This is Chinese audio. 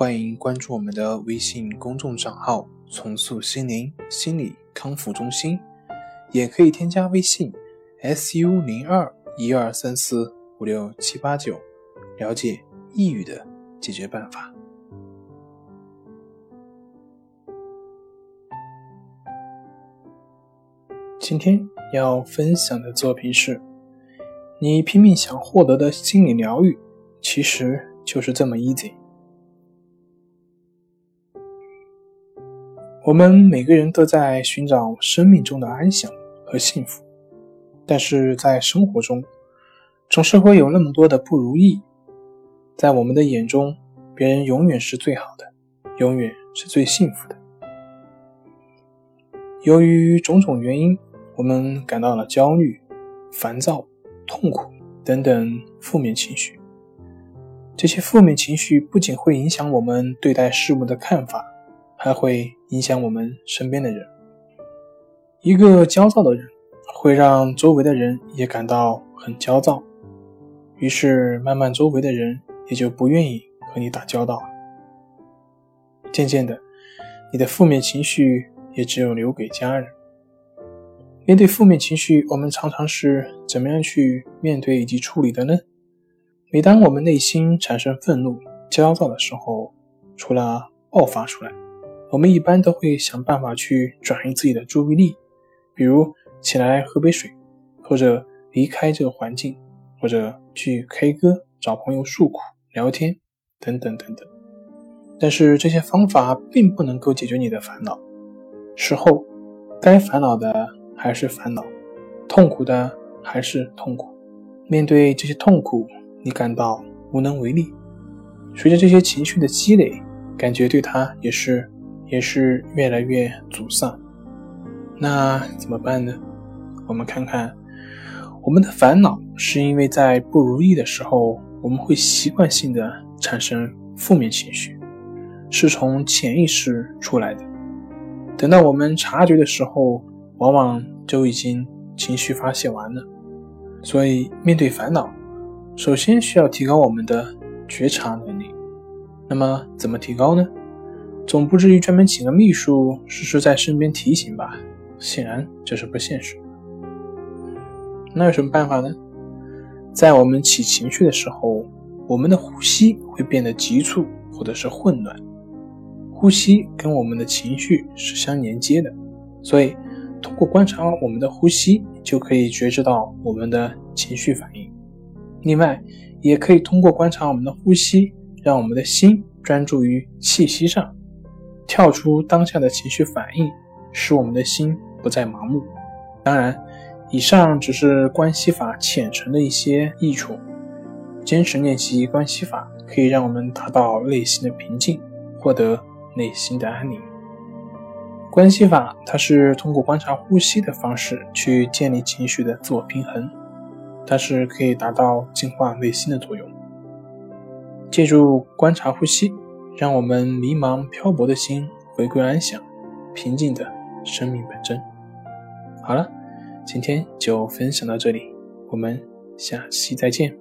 欢迎关注我们的微信公众账号“重塑心灵心理康复中心”，也可以添加微信 “su 零二一二三四五六七八九”，了解抑郁的解决办法。今天要分享的作品是：你拼命想获得的心理疗愈，其实就是这么 easy。我们每个人都在寻找生命中的安详和幸福，但是在生活中，总是会有那么多的不如意。在我们的眼中，别人永远是最好的，永远是最幸福的。由于种种原因，我们感到了焦虑、烦躁、痛苦等等负面情绪。这些负面情绪不仅会影响我们对待事物的看法。还会影响我们身边的人。一个焦躁的人会让周围的人也感到很焦躁，于是慢慢周围的人也就不愿意和你打交道。渐渐的，你的负面情绪也只有留给家人。面对负面情绪，我们常常是怎么样去面对以及处理的呢？每当我们内心产生愤怒、焦躁的时候，除了爆发出来。我们一般都会想办法去转移自己的注意力，比如起来喝杯水，或者离开这个环境，或者去 K 歌、找朋友诉苦、聊天，等等等等。但是这些方法并不能够解决你的烦恼。事后，该烦恼的还是烦恼，痛苦的还是痛苦。面对这些痛苦，你感到无能为力。随着这些情绪的积累，感觉对他也是。也是越来越沮丧，那怎么办呢？我们看看，我们的烦恼是因为在不如意的时候，我们会习惯性的产生负面情绪，是从潜意识出来的。等到我们察觉的时候，往往就已经情绪发泄完了。所以，面对烦恼，首先需要提高我们的觉察能力。那么，怎么提高呢？总不至于专门请个秘书时时在身边提醒吧？显然这是不现实。那有什么办法呢？在我们起情绪的时候，我们的呼吸会变得急促或者是混乱。呼吸跟我们的情绪是相连接的，所以通过观察我们的呼吸，就可以觉知到我们的情绪反应。另外，也可以通过观察我们的呼吸，让我们的心专注于气息上。跳出当下的情绪反应，使我们的心不再盲目。当然，以上只是关系法浅层的一些益处。坚持练习关系法，可以让我们达到内心的平静，获得内心的安宁。关系法它是通过观察呼吸的方式去建立情绪的自我平衡，它是可以达到净化内心的作用。借助观察呼吸。让我们迷茫漂泊的心回归安详、平静的生命本真。好了，今天就分享到这里，我们下期再见。